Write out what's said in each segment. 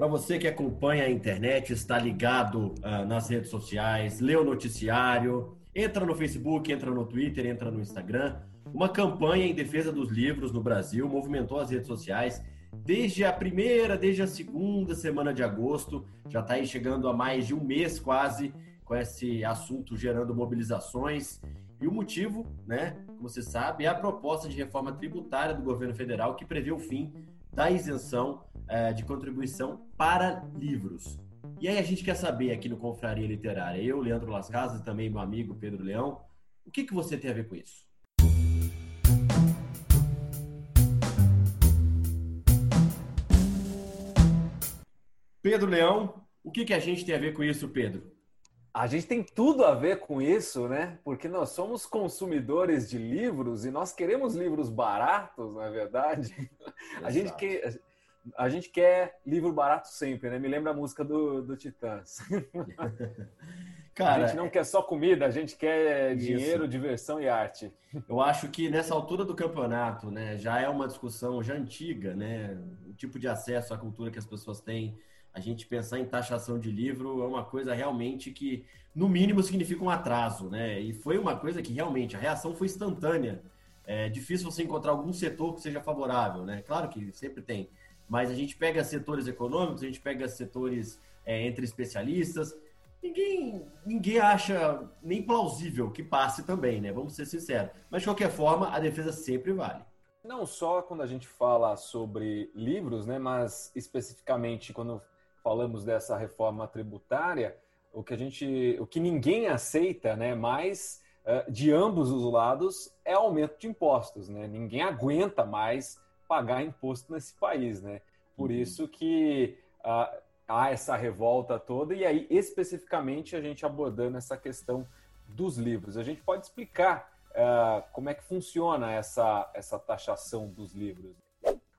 Para você que acompanha a internet, está ligado uh, nas redes sociais, lê o noticiário, entra no Facebook, entra no Twitter, entra no Instagram. Uma campanha em defesa dos livros no Brasil movimentou as redes sociais desde a primeira, desde a segunda semana de agosto. Já está aí chegando a mais de um mês quase com esse assunto gerando mobilizações. E o motivo, né, como você sabe, é a proposta de reforma tributária do governo federal que prevê o fim da isenção é, de contribuição para livros. E aí a gente quer saber aqui no Confraria Literária, eu, Leandro Las Casas, e também meu amigo Pedro Leão, o que, que você tem a ver com isso? Pedro Leão, o que, que a gente tem a ver com isso, Pedro? A gente tem tudo a ver com isso, né? Porque nós somos consumidores de livros e nós queremos livros baratos, na é verdade. A gente, quer, a gente quer livro barato sempre, né? Me lembra a música do, do Titãs. Cara, a gente não quer só comida, a gente quer isso. dinheiro, diversão e arte. Eu acho que nessa altura do campeonato, né, já é uma discussão já antiga, né? O tipo de acesso à cultura que as pessoas têm a gente pensar em taxação de livro é uma coisa realmente que, no mínimo, significa um atraso, né? E foi uma coisa que realmente a reação foi instantânea. É difícil você encontrar algum setor que seja favorável, né? Claro que sempre tem, mas a gente pega setores econômicos, a gente pega setores é, entre especialistas, ninguém, ninguém acha nem plausível que passe também, né? Vamos ser sinceros. Mas de qualquer forma, a defesa sempre vale. Não só quando a gente fala sobre livros, né? Mas especificamente quando falamos dessa reforma tributária, o que a gente, o que ninguém aceita, né, mais uh, de ambos os lados é aumento de impostos, né? Ninguém aguenta mais pagar imposto nesse país, né? Por uhum. isso que uh, há essa revolta toda e aí especificamente a gente abordando essa questão dos livros, a gente pode explicar uh, como é que funciona essa essa taxação dos livros.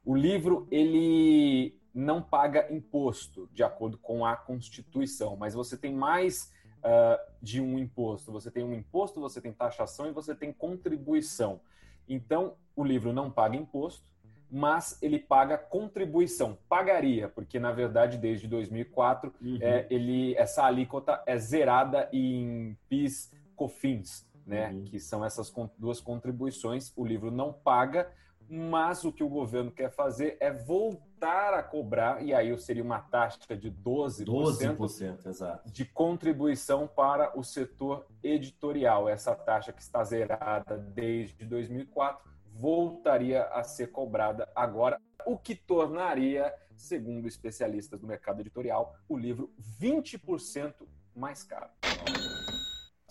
O livro ele não paga imposto, de acordo com a Constituição, mas você tem mais uh, de um imposto. Você tem um imposto, você tem taxação e você tem contribuição. Então, o livro não paga imposto, mas ele paga contribuição. Pagaria, porque na verdade desde 2004 uhum. é, ele, essa alíquota é zerada em PIS, COFINS, né? Uhum. Que são essas duas contribuições. O livro não paga, mas o que o governo quer fazer é voltar a cobrar, e aí seria uma taxa de 12%, 12% exato. de contribuição para o setor editorial. Essa taxa que está zerada desde 2004 voltaria a ser cobrada agora, o que tornaria, segundo especialistas do mercado editorial, o livro 20% mais caro.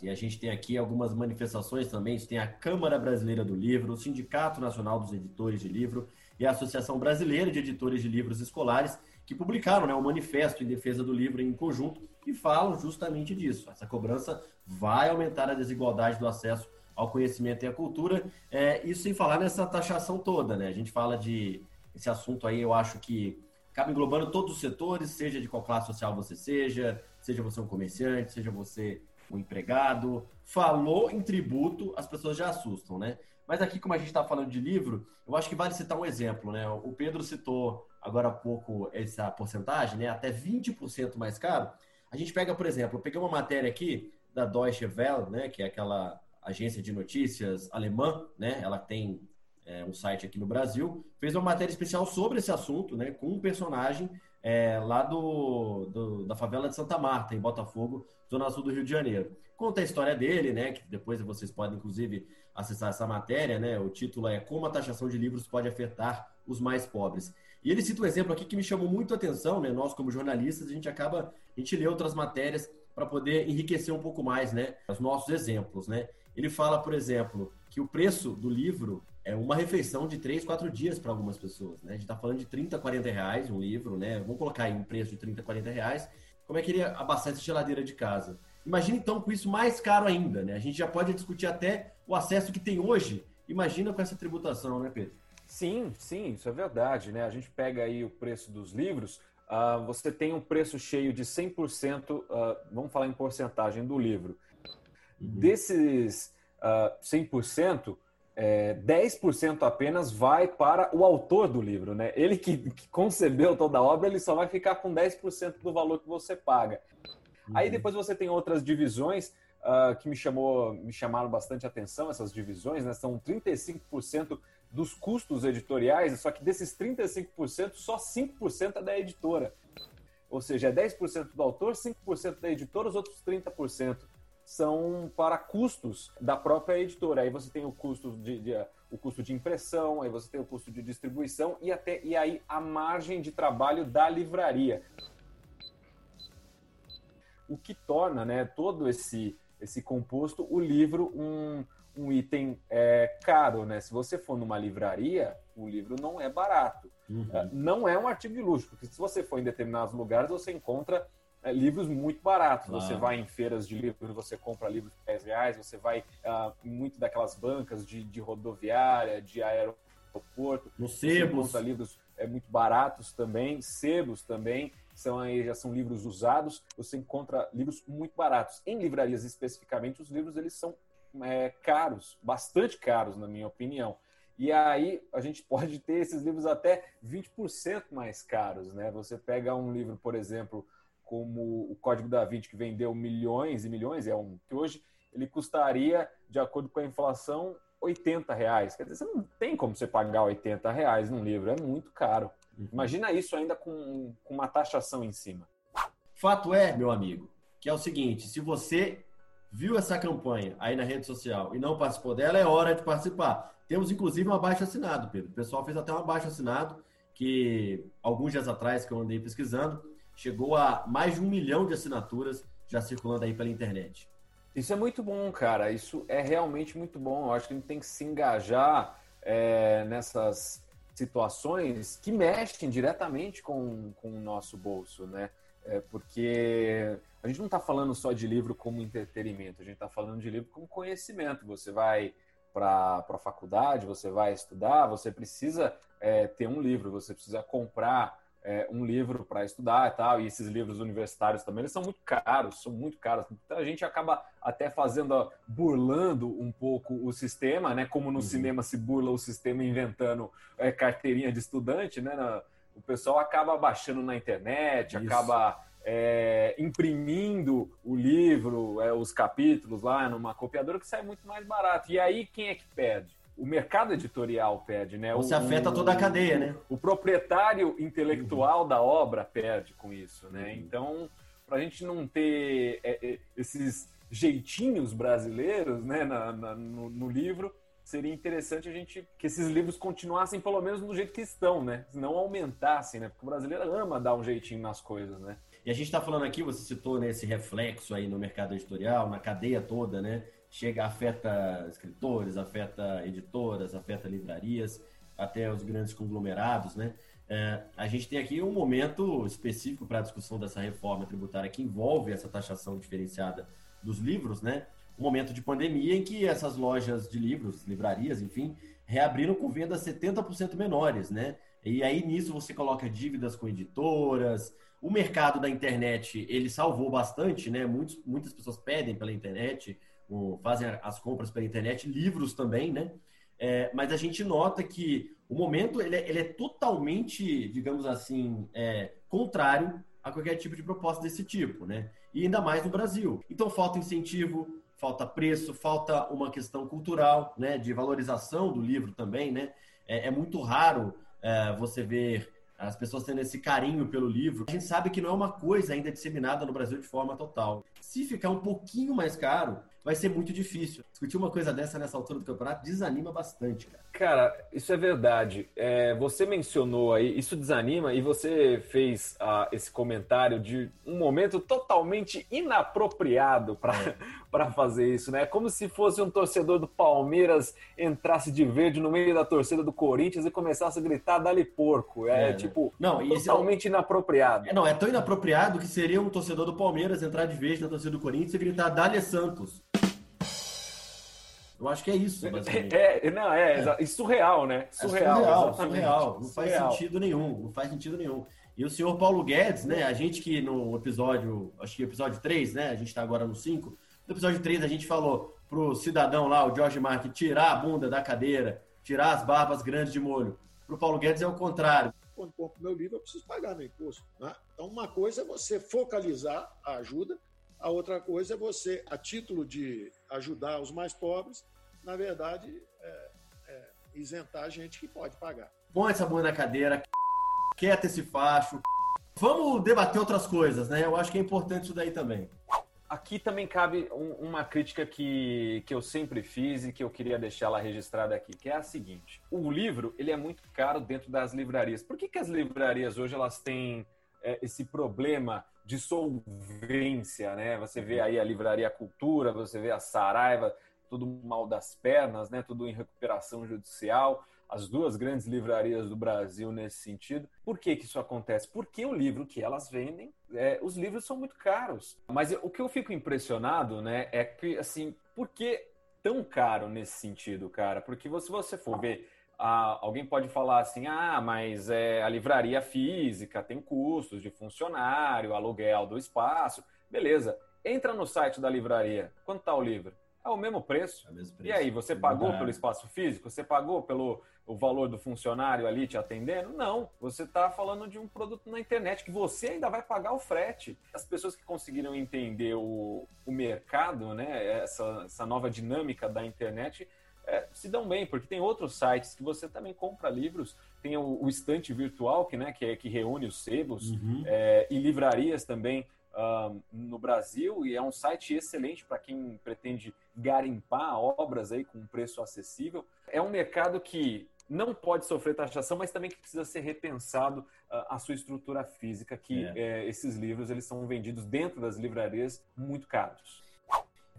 E a gente tem aqui algumas manifestações também. A tem a Câmara Brasileira do Livro, o Sindicato Nacional dos Editores de Livro e a Associação Brasileira de Editores de Livros Escolares, que publicaram né, um manifesto em defesa do livro em conjunto e falam justamente disso. Essa cobrança vai aumentar a desigualdade do acesso ao conhecimento e à cultura. É, isso sem falar nessa taxação toda, né? A gente fala de esse assunto aí, eu acho que acaba englobando todos os setores, seja de qual classe social você seja, seja você um comerciante, seja você o empregado, falou em tributo, as pessoas já assustam, né? Mas aqui, como a gente está falando de livro, eu acho que vale citar um exemplo, né? O Pedro citou agora há pouco essa porcentagem, né? Até 20% mais caro. A gente pega, por exemplo, eu peguei uma matéria aqui da Deutsche Welle, né? Que é aquela agência de notícias alemã, né? Ela tem é, um site aqui no Brasil, fez uma matéria especial sobre esse assunto, né? Com um personagem é, lá do, do, da favela de Santa Marta, em Botafogo, zona sul do Rio de Janeiro. Conta a história dele, né? Que depois vocês podem, inclusive, acessar essa matéria, né? O título é Como a taxação de livros pode afetar os mais pobres. E ele cita um exemplo aqui que me chamou muito a atenção, né? Nós, como jornalistas, a gente acaba, a gente lê outras matérias para poder enriquecer um pouco mais, né? Os nossos exemplos, né? Ele fala, por exemplo, que o preço do livro é uma refeição de 3, 4 dias para algumas pessoas, né? A gente está falando de 30, 40 reais um livro, né? Vamos colocar aí um preço de 30, 40 reais. Como é que ele abastece geladeira de casa? Imagina então com isso mais caro ainda, né? A gente já pode discutir até o acesso que tem hoje. Imagina com essa tributação, né, Pedro? Sim, sim, isso é verdade, né? A gente pega aí o preço dos livros, uh, você tem um preço cheio de 100%, uh, ah, vamos falar em porcentagem do livro. Uhum. Desses uh, 100%, é, 10% apenas vai para o autor do livro, né? Ele que, que, concebeu toda a obra, ele só vai ficar com 10% do valor que você paga. Uhum. Aí depois você tem outras divisões uh, que me, chamou, me chamaram bastante atenção, essas divisões, né? São 35% dos custos editoriais, só que desses 35%, só 5% é da editora. Ou seja, é 10% do autor, 5% da editora, os outros 30% são para custos da própria editora. Aí você tem o custo de, de, o custo de impressão, aí você tem o custo de distribuição e até e aí a margem de trabalho da livraria. O que torna, né, todo esse esse composto o livro um, um item é, caro, né? Se você for numa livraria, o livro não é barato. Uhum. É, não é um artigo de luxo, porque se você for em determinados lugares, você encontra é, livros muito baratos. Claro. Você vai em feiras de livros, você compra livros por 10 reais, você vai uh, muito daquelas bancas de, de rodoviária, de aeroporto. No sebos. Livros é, muito baratos também, sebos também, são aí já são livros usados, você encontra livros muito baratos. Em livrarias especificamente, os livros eles são é, caros, bastante caros, na minha opinião. E aí a gente pode ter esses livros até 20% mais caros, né? Você pega um livro, por exemplo, como o Código da Vinci, que vendeu milhões e milhões, é um que hoje ele custaria, de acordo com a inflação, 80 reais. Quer dizer, você não tem como você pagar 80 reais num livro, é muito caro. Uhum. Imagina isso ainda com, com uma taxação em cima. Fato é, meu amigo, que é o seguinte: se você viu essa campanha aí na rede social e não participou dela, é hora de participar. Temos inclusive um abaixo assinado, Pedro. O pessoal fez até um abaixo assinado que alguns dias atrás que eu andei pesquisando chegou a mais de um milhão de assinaturas já circulando aí pela internet. Isso é muito bom, cara. Isso é realmente muito bom. Eu acho que a gente tem que se engajar é, nessas situações que mexem diretamente com, com o nosso bolso, né? É porque a gente não está falando só de livro como entretenimento, a gente está falando de livro como conhecimento. Você vai para a faculdade, você vai estudar, você precisa é, ter um livro, você precisa comprar é, um livro para estudar e tal, e esses livros universitários também, eles são muito caros, são muito caros. Então a gente acaba até fazendo, burlando um pouco o sistema, né? Como no uhum. cinema se burla o sistema inventando é, carteirinha de estudante, né? o pessoal acaba baixando na internet, Isso. acaba é, imprimindo o livro, é, os capítulos lá numa copiadora que sai muito mais barato. E aí quem é que perde? O mercado editorial perde, né? Você afeta toda a cadeia, né? O, proprietário intelectual uhum. da obra perde com isso, né? Uhum. Então, para a gente não ter é, é, esses jeitinhos brasileiros, né, na, na, no, no, livro, seria interessante a gente que esses livros continuassem pelo menos do jeito que estão, né? Não aumentassem, né? Porque o brasileiro ama dar um jeitinho nas coisas, né? E a gente está falando aqui, você citou nesse né, reflexo aí no mercado editorial, na cadeia toda, né? Chega, afeta escritores, afeta editoras, afeta livrarias, até os grandes conglomerados, né? É, a gente tem aqui um momento específico para a discussão dessa reforma tributária que envolve essa taxação diferenciada dos livros, né? Um momento de pandemia em que essas lojas de livros, livrarias, enfim, reabriram com vendas 70% menores, né? E aí nisso você coloca dívidas com editoras. O mercado da internet, ele salvou bastante, né? Muitos, muitas pessoas pedem pela internet fazem as compras pela internet, livros também, né? É, mas a gente nota que o momento ele é, ele é totalmente, digamos assim, é, contrário a qualquer tipo de proposta desse tipo, né? E ainda mais no Brasil. Então falta incentivo, falta preço, falta uma questão cultural, né? De valorização do livro também, né? É, é muito raro é, você ver as pessoas tendo esse carinho pelo livro. A gente sabe que não é uma coisa ainda disseminada no Brasil de forma total. Se ficar um pouquinho mais caro, vai ser muito difícil. Discutir uma coisa dessa nessa altura do campeonato desanima bastante, cara. Cara, isso é verdade. É, você mencionou aí, isso desanima e você fez ah, esse comentário de um momento totalmente inapropriado para é. fazer isso, né? Como se fosse um torcedor do Palmeiras entrasse de verde no meio da torcida do Corinthians e começasse a gritar dali porco. É, é né? tipo, não, totalmente é... inapropriado. É, não, é tão inapropriado que seria um torcedor do Palmeiras entrar de verde na torcida do Corinthians e gritar Dali Santos. Eu acho que é isso, basicamente. É, não, é, é. surreal, né? Surreal, é surreal, surreal. Não faz surreal. sentido nenhum, não faz sentido nenhum. E o senhor Paulo Guedes, né, a gente que no episódio, acho que episódio 3, né, a gente está agora no 5, No episódio 3, a gente falou pro cidadão lá, o George Mark, tirar a bunda da cadeira, tirar as barbas grandes de molho. Pro Paulo Guedes é o contrário. Quando compro meu livro, eu preciso pagar meu imposto. Né? Então, uma coisa é você focalizar a ajuda, a outra coisa é você, a título de ajudar os mais pobres, na verdade, é, é, isentar a gente que pode pagar. Põe essa bunda na cadeira, quieta esse facho. Vamos debater outras coisas, né? Eu acho que é importante isso daí também. Aqui também cabe um, uma crítica que, que eu sempre fiz e que eu queria deixar ela registrada aqui, que é a seguinte: o livro ele é muito caro dentro das livrarias. Por que, que as livrarias hoje elas têm esse problema de solvência, né? Você vê aí a livraria Cultura, você vê a Saraiva, tudo mal das pernas, né? Tudo em recuperação judicial as duas grandes livrarias do Brasil nesse sentido. Por que, que isso acontece? Porque o livro que elas vendem, é, os livros são muito caros. Mas o que eu fico impressionado, né, é que, assim, por que tão caro nesse sentido, cara? Porque se você for ver, ah, alguém pode falar assim, ah, mas é, a livraria física tem custos de funcionário, aluguel do espaço. Beleza, entra no site da livraria. Quanto está o livro? É o mesmo preço. É o mesmo preço. E aí, você pagou pelo espaço físico? Você pagou pelo o valor do funcionário ali te atendendo? Não. Você está falando de um produto na internet que você ainda vai pagar o frete. As pessoas que conseguiram entender o, o mercado, né, essa, essa nova dinâmica da internet, é, se dão bem, porque tem outros sites que você também compra livros. Tem o, o estante virtual, que, né, que, é, que reúne os sebos, uhum. é, e livrarias também uh, no Brasil e é um site excelente para quem pretende garimpar obras aí com um preço acessível. É um mercado que não pode sofrer taxação, mas também que precisa ser repensado uh, a sua estrutura física, que é. É, esses livros eles são vendidos dentro das livrarias muito caros.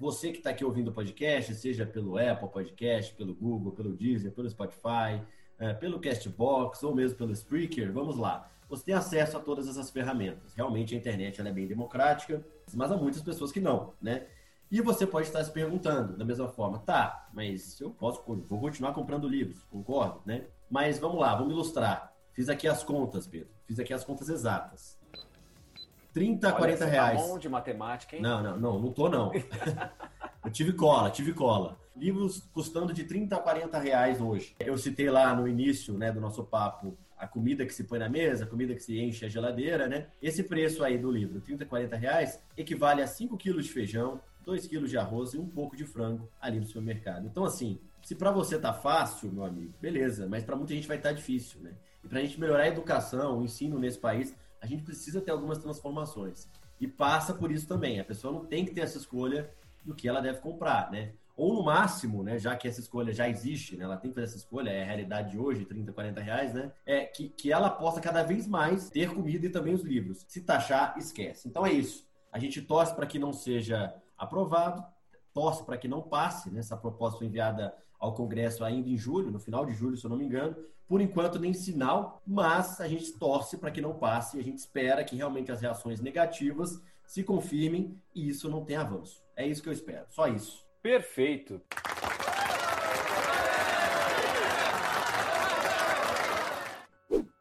Você que está aqui ouvindo o podcast, seja pelo Apple Podcast, pelo Google, pelo Deezer, pelo Spotify, uh, pelo Castbox ou mesmo pelo Spreaker, vamos lá você tem acesso a todas essas ferramentas. Realmente a internet é bem democrática, mas há muitas pessoas que não, né? E você pode estar se perguntando da mesma forma, tá, mas eu posso, vou continuar comprando livros, concordo, né? Mas vamos lá, vamos ilustrar. Fiz aqui as contas, Pedro. Fiz aqui as contas exatas. 30 a 40 tá reais. Tá bom de matemática, hein? Não, não, não, não tô não. eu tive cola, tive cola. Livros custando de 30 a 40 reais hoje. Eu citei lá no início né, do nosso papo a comida que se põe na mesa, a comida que se enche a geladeira, né? Esse preço aí do livro, 30, 40 reais, equivale a 5 quilos de feijão, 2 quilos de arroz e um pouco de frango ali no supermercado. Então, assim, se para você tá fácil, meu amigo, beleza, mas para muita gente vai estar tá difícil, né? E para a gente melhorar a educação, o ensino nesse país, a gente precisa ter algumas transformações. E passa por isso também. A pessoa não tem que ter essa escolha do que ela deve comprar, né? Ou no máximo, né, já que essa escolha já existe, né, ela tem que fazer essa escolha, é a realidade de hoje, 30, 40 reais, né? É que, que ela possa cada vez mais ter comida e também os livros. Se taxar, esquece. Então é isso. A gente torce para que não seja aprovado, torce para que não passe, né? Essa proposta enviada ao Congresso ainda em julho, no final de julho, se eu não me engano. Por enquanto, nem sinal, mas a gente torce para que não passe e a gente espera que realmente as reações negativas se confirmem e isso não tenha avanço. É isso que eu espero, só isso. Perfeito.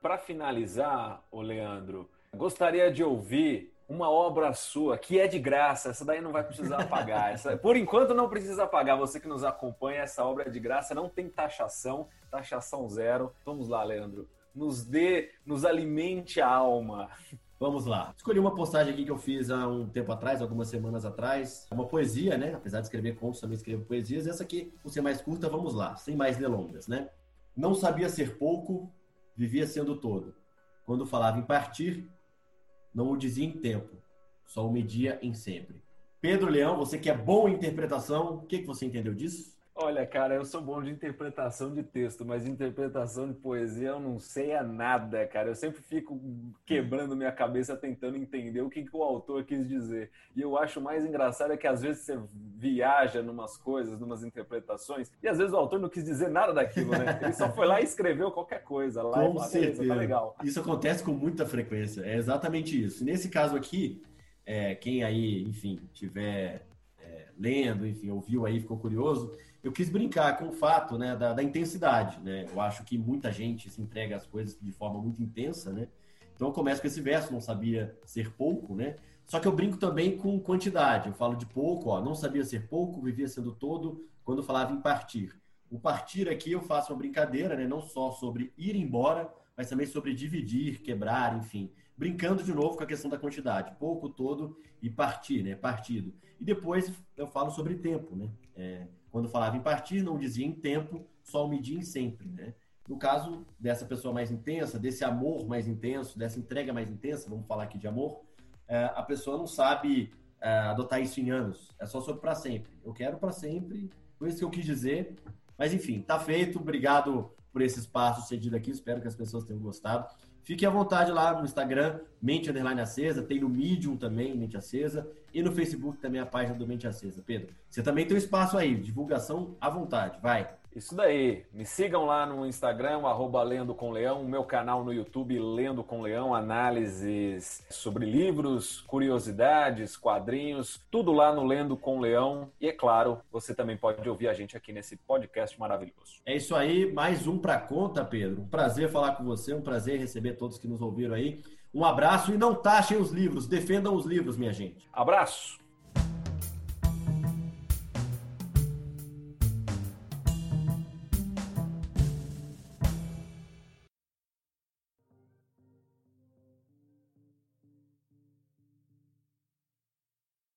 Para finalizar, o Leandro, gostaria de ouvir uma obra sua que é de graça. Essa daí não vai precisar pagar. Essa, por enquanto não precisa pagar. Você que nos acompanha, essa obra é de graça, não tem taxação, taxação zero. Vamos lá, Leandro. Nos dê, nos alimente a alma. Vamos lá. Escolhi uma postagem aqui que eu fiz há um tempo atrás, algumas semanas atrás. Uma poesia, né? Apesar de escrever contos, também escrevo poesias. Essa aqui, por ser mais curta, vamos lá, sem mais delongas, né? Não sabia ser pouco, vivia sendo todo. Quando falava em partir, não o dizia em tempo, só o media em sempre. Pedro Leão, você que é bom em interpretação, o que, que você entendeu disso? Olha, cara, eu sou bom de interpretação de texto, mas interpretação de poesia eu não sei a nada, cara. Eu sempre fico quebrando minha cabeça tentando entender o que, que o autor quis dizer. E eu acho mais engraçado é que às vezes você viaja numas coisas, numas interpretações, e às vezes o autor não quis dizer nada daquilo, né? Ele só foi lá e escreveu qualquer coisa lá com e falou, certeza. tá legal. Isso acontece com muita frequência, é exatamente isso. Nesse caso aqui, é, quem aí, enfim, tiver é, lendo, enfim, ouviu aí, ficou curioso eu quis brincar com o fato né, da, da, intensidade. Né? Eu acho que muita gente se entrega às coisas de forma muito intensa. Né? Então eu começo com esse verso, não sabia ser pouco, né? Só que eu brinco também com quantidade. Eu falo de pouco, ó, não sabia ser pouco, vivia sendo todo, quando falava em partir. O partir aqui eu faço uma brincadeira, né? não só sobre ir embora, mas também sobre dividir, quebrar, enfim. Brincando de novo com a questão da quantidade, pouco, todo e partir, né? Partido. E depois eu falo sobre tempo, né? É, quando falava em partir, não dizia em tempo, só o media em sempre, né? No caso dessa pessoa mais intensa, desse amor mais intenso, dessa entrega mais intensa, vamos falar aqui de amor, é, a pessoa não sabe é, adotar isso em anos. É só sobre para sempre. Eu quero para sempre, foi isso que eu quis dizer. Mas enfim, tá feito. Obrigado por esse espaço cedido aqui. Espero que as pessoas tenham gostado. Fique à vontade lá no Instagram, Mente Underline Acesa, tem no Medium também, Mente Acesa, e no Facebook também a página do Mente Acesa. Pedro, você também tem um espaço aí, divulgação à vontade, vai. Isso daí. Me sigam lá no Instagram, arroba Lendo com Leão, meu canal no YouTube, Lendo com Leão, análises sobre livros, curiosidades, quadrinhos, tudo lá no Lendo com Leão. E é claro, você também pode ouvir a gente aqui nesse podcast maravilhoso. É isso aí, mais um para conta, Pedro. Um prazer falar com você, um prazer receber todos que nos ouviram aí. Um abraço e não taxem os livros, defendam os livros, minha gente. Abraço!